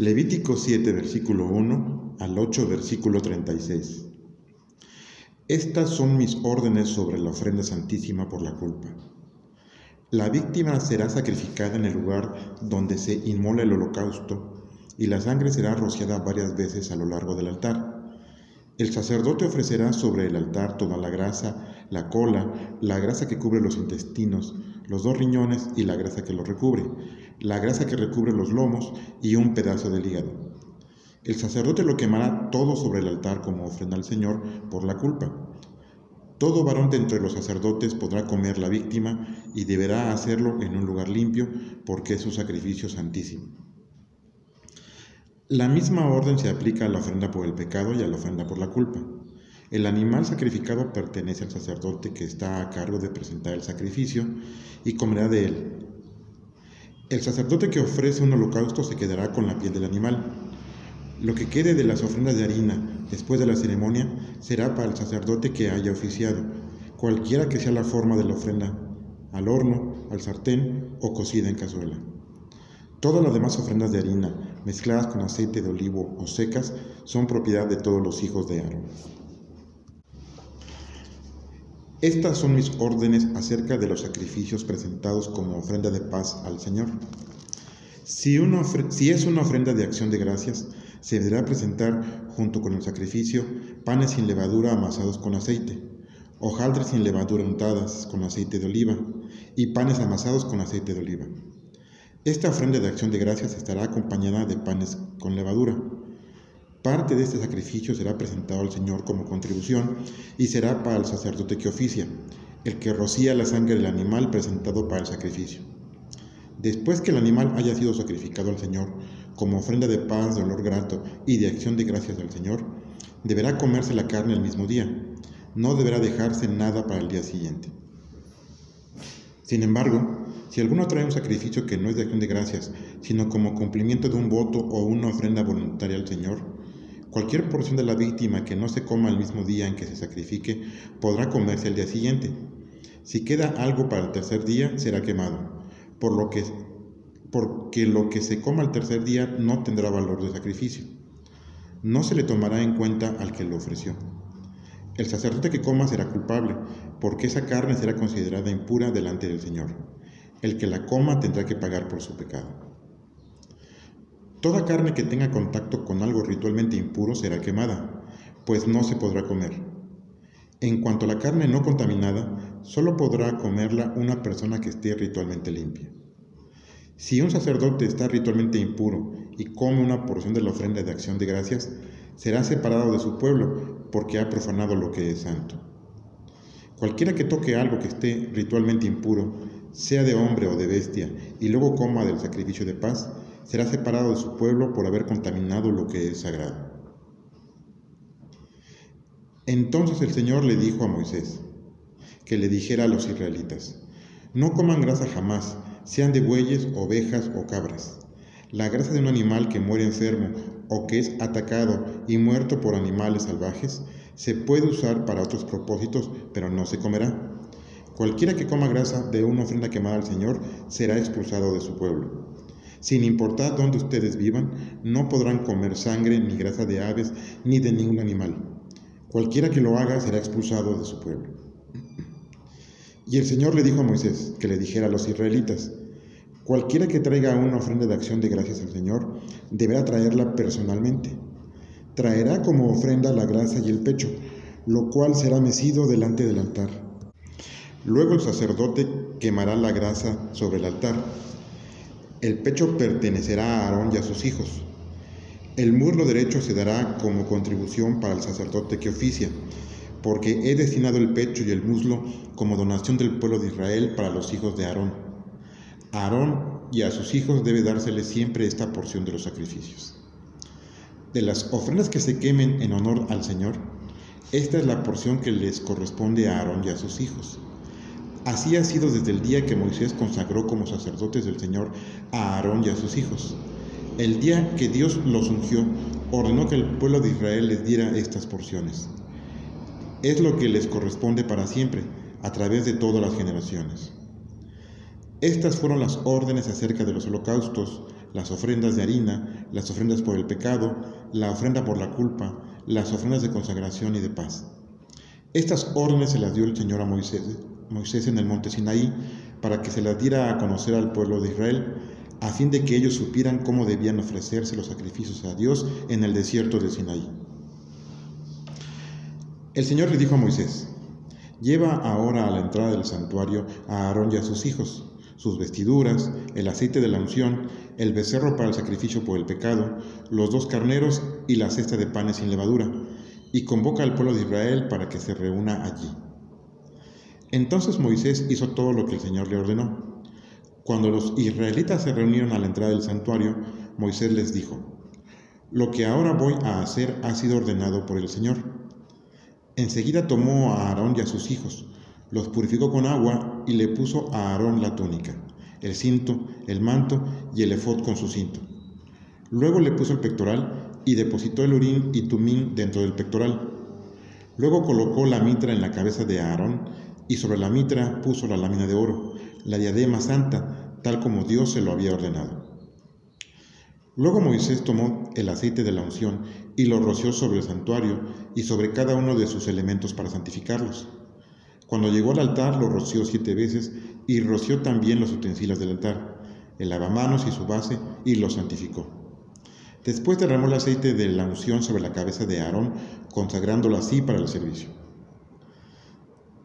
Levítico 7, versículo 1 al 8, versículo 36. Estas son mis órdenes sobre la ofrenda santísima por la culpa. La víctima será sacrificada en el lugar donde se inmola el holocausto y la sangre será rociada varias veces a lo largo del altar. El sacerdote ofrecerá sobre el altar toda la grasa, la cola, la grasa que cubre los intestinos, los dos riñones y la grasa que los recubre, la grasa que recubre los lomos y un pedazo del hígado. El sacerdote lo quemará todo sobre el altar como ofrenda al Señor por la culpa. Todo varón de entre los sacerdotes podrá comer la víctima y deberá hacerlo en un lugar limpio porque es su sacrificio santísimo. La misma orden se aplica a la ofrenda por el pecado y a la ofrenda por la culpa. El animal sacrificado pertenece al sacerdote que está a cargo de presentar el sacrificio y comerá de él. El sacerdote que ofrece un holocausto se quedará con la piel del animal. Lo que quede de las ofrendas de harina después de la ceremonia será para el sacerdote que haya oficiado, cualquiera que sea la forma de la ofrenda, al horno, al sartén o cocida en cazuela. Todas las demás ofrendas de harina, mezcladas con aceite de olivo o secas, son propiedad de todos los hijos de Aarón. Estas son mis órdenes acerca de los sacrificios presentados como ofrenda de paz al Señor. Si, es una ofrenda de acción de gracias, se deberá presentar junto con el sacrificio panes sin levadura amasados con aceite, hojaldres sin levadura untadas con aceite de oliva y panes amasados con aceite de oliva. Esta ofrenda de acción de gracias estará acompañada de panes con levadura. Parte de este sacrificio será presentado al Señor como contribución y será para el sacerdote que oficia, el que rocía la sangre del animal presentado para el sacrificio. Después que el animal haya sido sacrificado al Señor como ofrenda de paz, de olor grato y de acción de gracias al Señor, deberá comerse la carne el mismo día. No deberá dejarse nada para el día siguiente. Sin embargo, si alguno trae un sacrificio que no es de acción de gracias, sino como cumplimiento de un voto o una ofrenda voluntaria al Señor, cualquier porción de la víctima que no se coma el mismo día en que se sacrifique podrá comerse al día siguiente. Si queda algo para el tercer día, será quemado, por lo que, porque lo que se coma el tercer día no tendrá valor de sacrificio. No se le tomará en cuenta al que lo ofreció. El sacerdote que coma será culpable, porque esa carne será considerada impura delante del Señor. El que la coma tendrá que pagar por su pecado. Toda carne que tenga contacto con algo ritualmente impuro será quemada, pues no se podrá comer. En cuanto a la carne no contaminada, solo podrá comerla una persona que esté ritualmente limpia. Si un sacerdote está ritualmente impuro y come una porción de la ofrenda de acción de gracias, será separado de su pueblo porque ha profanado lo que es santo. Cualquiera que toque algo que esté ritualmente impuro sea de hombre o de bestia, y luego coma del sacrificio de paz, será separado de su pueblo por haber contaminado lo que es sagrado. Entonces el Señor le dijo a Moisés que le dijera a los israelitas, no coman grasa jamás, sean de bueyes, ovejas o cabras. La grasa de un animal que muere enfermo o que es atacado y muerto por animales salvajes se puede usar para otros propósitos, pero no se comerá. Cualquiera que coma grasa de una ofrenda quemada al Señor será expulsado de su pueblo. Sin importar dónde ustedes vivan, no podrán comer sangre ni grasa de aves ni de ningún animal. Cualquiera que lo haga será expulsado de su pueblo. Y el Señor le dijo a Moisés que le dijera a los israelitas, cualquiera que traiga una ofrenda de acción de gracias al Señor, deberá traerla personalmente. Traerá como ofrenda la grasa y el pecho, lo cual será mecido delante del altar. Luego el sacerdote quemará la grasa sobre el altar. El pecho pertenecerá a Aarón y a sus hijos. El muslo derecho se dará como contribución para el sacerdote que oficia, porque he destinado el pecho y el muslo como donación del pueblo de Israel para los hijos de Aarón. A Aarón y a sus hijos debe dársele siempre esta porción de los sacrificios. De las ofrendas que se quemen en honor al Señor, esta es la porción que les corresponde a Aarón y a sus hijos Así ha sido desde el día que Moisés consagró como sacerdotes del Señor a Aarón y a sus hijos. El día que Dios los ungió, ordenó que el pueblo de Israel les diera estas porciones. Es lo que les corresponde para siempre, a través de todas las generaciones. Estas fueron las órdenes acerca de los holocaustos, las ofrendas de harina, las ofrendas por el pecado, la ofrenda por la culpa, las ofrendas de consagración y de paz. Estas órdenes se las dio el Señor a Moisés, Moisés en el monte Sinaí para que se las diera a conocer al pueblo de Israel, a fin de que ellos supieran cómo debían ofrecerse los sacrificios a Dios en el desierto de Sinaí. El Señor le dijo a Moisés, lleva ahora a la entrada del santuario a Aarón y a sus hijos, sus vestiduras, el aceite de la unción, el becerro para el sacrificio por el pecado, los dos carneros y la cesta de panes sin levadura, y convoca al pueblo de Israel para que se reúna allí. Entonces Moisés hizo todo lo que el Señor le ordenó. Cuando los israelitas se reunieron a la entrada del santuario, Moisés les dijo, Lo que ahora voy a hacer ha sido ordenado por el Señor. Enseguida tomó a Aarón y a sus hijos, los purificó con agua y le puso a Aarón la túnica, el cinto, el manto y el efod con su cinto. Luego le puso el pectoral y depositó el urín y tumín dentro del pectoral. Luego colocó la mitra en la cabeza de Aarón y sobre la mitra puso la lámina de oro, la diadema santa, tal como Dios se lo había ordenado. Luego Moisés tomó el aceite de la unción y lo roció sobre el santuario y sobre cada uno de sus elementos para santificarlos. Cuando llegó al altar lo roció siete veces y roció también los utensilios del altar, el lavamanos y su base, y lo santificó. Después derramó el aceite de la unción sobre la cabeza de Aarón, consagrándolo así para el servicio.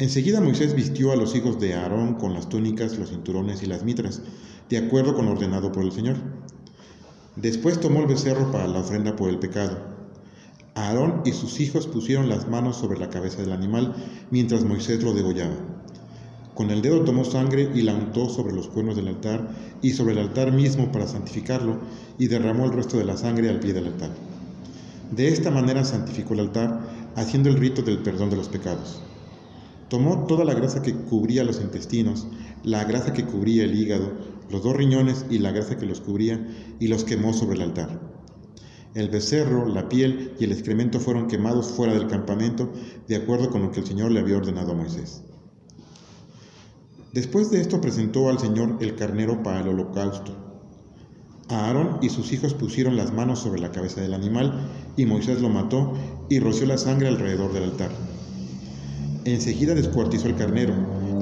Enseguida Moisés vistió a los hijos de Aarón con las túnicas, los cinturones y las mitras, de acuerdo con lo ordenado por el Señor. Después tomó el becerro para la ofrenda por el pecado. Aarón y sus hijos pusieron las manos sobre la cabeza del animal mientras Moisés lo degollaba. Con el dedo tomó sangre y la untó sobre los cuernos del altar y sobre el altar mismo para santificarlo y derramó el resto de la sangre al pie del altar. De esta manera santificó el altar, haciendo el rito del perdón de los pecados. Tomó toda la grasa que cubría los intestinos, la grasa que cubría el hígado, los dos riñones y la grasa que los cubría, y los quemó sobre el altar. El becerro, la piel y el excremento fueron quemados fuera del campamento, de acuerdo con lo que el Señor le había ordenado a Moisés. Después de esto presentó al Señor el carnero para el holocausto. Aarón y sus hijos pusieron las manos sobre la cabeza del animal, y Moisés lo mató y roció la sangre alrededor del altar. Enseguida descuartizó el carnero,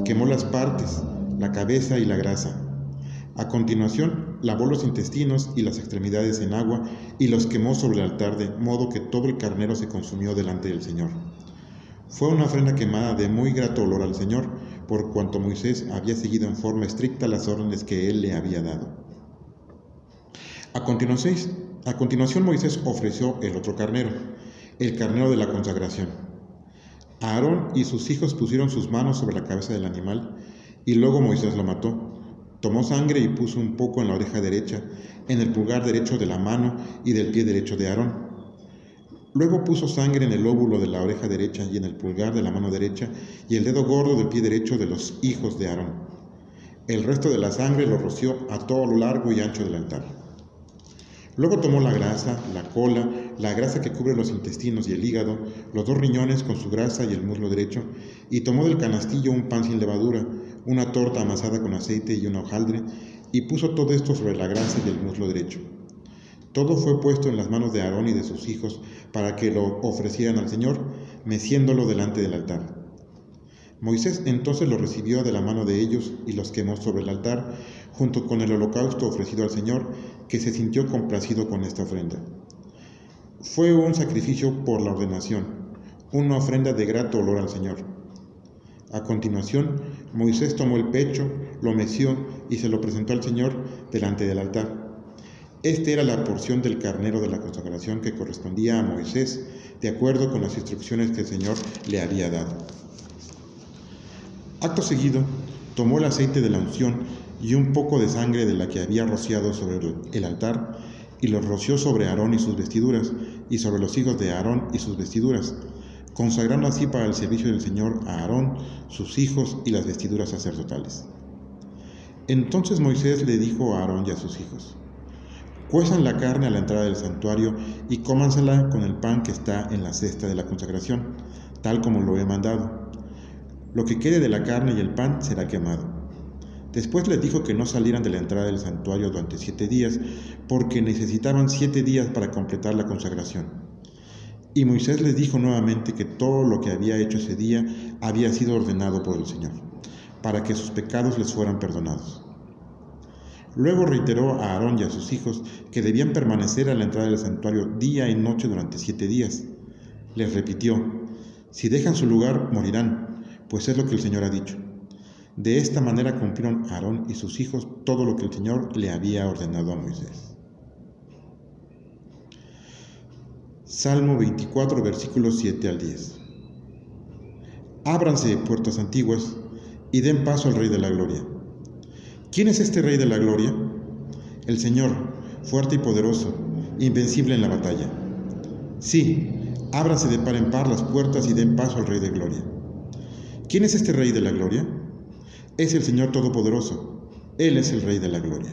quemó las partes, la cabeza y la grasa. A continuación, lavó los intestinos y las extremidades en agua y los quemó sobre el altar de modo que todo el carnero se consumió delante del Señor. Fue una ofrenda quemada de muy grato olor al Señor, por cuanto Moisés había seguido en forma estricta las órdenes que él le había dado. A continuación, a continuación Moisés ofreció el otro carnero, el carnero de la consagración. Aarón y sus hijos pusieron sus manos sobre la cabeza del animal y luego Moisés lo mató. Tomó sangre y puso un poco en la oreja derecha, en el pulgar derecho de la mano y del pie derecho de Aarón. Luego puso sangre en el óvulo de la oreja derecha y en el pulgar de la mano derecha y el dedo gordo del pie derecho de los hijos de Aarón. El resto de la sangre lo roció a todo lo largo y ancho del altar. Luego tomó la grasa, la cola, la grasa que cubre los intestinos y el hígado, los dos riñones con su grasa y el muslo derecho, y tomó del canastillo un pan sin levadura, una torta amasada con aceite y una hojaldre, y puso todo esto sobre la grasa y el muslo derecho. Todo fue puesto en las manos de Aarón y de sus hijos para que lo ofrecieran al Señor, meciéndolo delante del altar. Moisés entonces lo recibió de la mano de ellos y los quemó sobre el altar, junto con el holocausto ofrecido al Señor, que se sintió complacido con esta ofrenda. Fue un sacrificio por la ordenación, una ofrenda de grato olor al Señor. A continuación, Moisés tomó el pecho, lo meció y se lo presentó al Señor delante del altar. Esta era la porción del carnero de la consagración que correspondía a Moisés, de acuerdo con las instrucciones que el Señor le había dado. Acto seguido, tomó el aceite de la unción y un poco de sangre de la que había rociado sobre el altar, y lo roció sobre Aarón y sus vestiduras, y sobre los hijos de Aarón y sus vestiduras, consagrando así para el servicio del Señor a Aarón, sus hijos y las vestiduras sacerdotales. Entonces Moisés le dijo a Aarón y a sus hijos, Cuezan la carne a la entrada del santuario y cómansela con el pan que está en la cesta de la consagración, tal como lo he mandado lo que quede de la carne y el pan será quemado. Después les dijo que no salieran de la entrada del santuario durante siete días, porque necesitaban siete días para completar la consagración. Y Moisés les dijo nuevamente que todo lo que había hecho ese día había sido ordenado por el Señor, para que sus pecados les fueran perdonados. Luego reiteró a Aarón y a sus hijos que debían permanecer a la entrada del santuario día y noche durante siete días. Les repitió, si dejan su lugar, morirán, pues es lo que el Señor ha dicho. De esta manera cumplieron Aarón y sus hijos todo lo que el Señor le había ordenado a Moisés. Salmo 24, versículos 7 al 10. Ábranse puertas antiguas y den paso al Rey de la Gloria. ¿Quién es este Rey de la Gloria? El Señor, fuerte y poderoso, invencible en la batalla. Sí, ábranse de par en par las puertas y den paso al Rey de Gloria. ¿Quién es este Rey de la Gloria? Es el Señor Todopoderoso. Él es el Rey de la Gloria.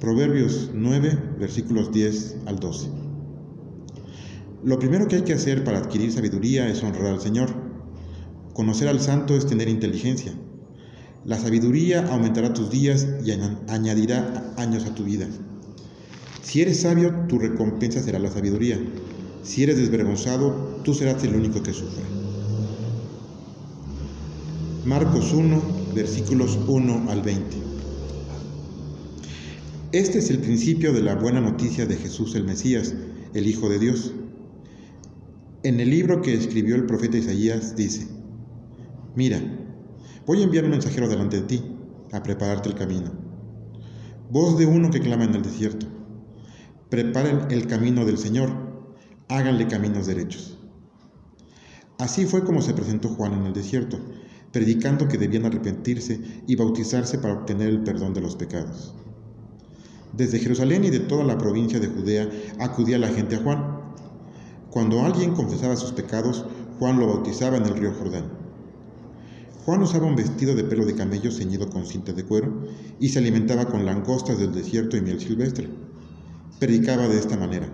Proverbios 9, versículos 10 al 12. Lo primero que hay que hacer para adquirir sabiduría es honrar al Señor. Conocer al Santo es tener inteligencia. La sabiduría aumentará tus días y añadirá años a tu vida. Si eres sabio, tu recompensa será la sabiduría. Si eres desvergonzado, tú serás el único que sufre. Marcos 1, versículos 1 al 20. Este es el principio de la buena noticia de Jesús el Mesías, el Hijo de Dios. En el libro que escribió el profeta Isaías dice, Mira, voy a enviar un mensajero delante de ti, a prepararte el camino. Voz de uno que clama en el desierto. Preparen el camino del Señor, háganle caminos derechos. Así fue como se presentó Juan en el desierto, predicando que debían arrepentirse y bautizarse para obtener el perdón de los pecados. Desde Jerusalén y de toda la provincia de Judea acudía la gente a Juan. Cuando alguien confesaba sus pecados, Juan lo bautizaba en el río Jordán. Juan usaba un vestido de pelo de camello ceñido con cinta de cuero y se alimentaba con langostas del desierto y miel silvestre. Predicaba de esta manera.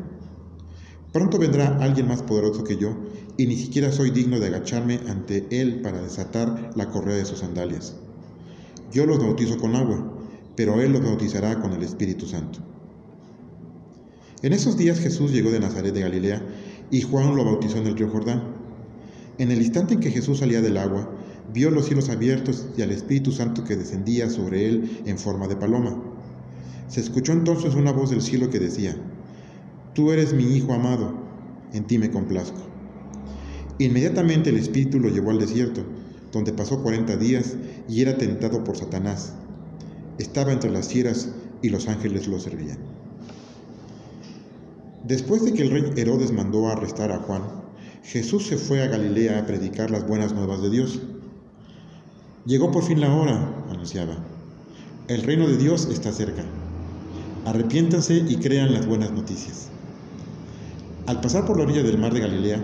Pronto vendrá alguien más poderoso que yo y ni siquiera soy digno de agacharme ante Él para desatar la correa de sus sandalias. Yo los bautizo con agua, pero Él los bautizará con el Espíritu Santo. En esos días Jesús llegó de Nazaret de Galilea y Juan lo bautizó en el río Jordán. En el instante en que Jesús salía del agua, vio los cielos abiertos y al Espíritu Santo que descendía sobre él en forma de paloma. Se escuchó entonces una voz del cielo que decía, Tú eres mi Hijo amado, en ti me complazco. Inmediatamente el espíritu lo llevó al desierto, donde pasó cuarenta días y era tentado por Satanás. Estaba entre las fieras y los ángeles lo servían. Después de que el rey Herodes mandó a arrestar a Juan, Jesús se fue a Galilea a predicar las buenas nuevas de Dios. Llegó por fin la hora, anunciaba. El reino de Dios está cerca. Arrepiéntanse y crean las buenas noticias. Al pasar por la orilla del mar de Galilea,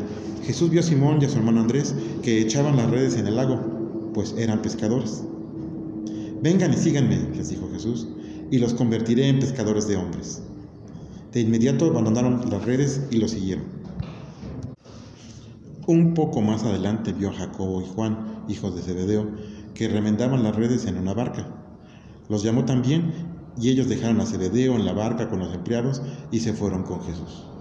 Jesús vio a Simón y a su hermano Andrés que echaban las redes en el lago, pues eran pescadores. Vengan y síganme, les dijo Jesús, y los convertiré en pescadores de hombres. De inmediato abandonaron las redes y lo siguieron. Un poco más adelante vio a Jacobo y Juan, hijos de Zebedeo, que remendaban las redes en una barca. Los llamó también y ellos dejaron a Zebedeo en la barca con los empleados y se fueron con Jesús.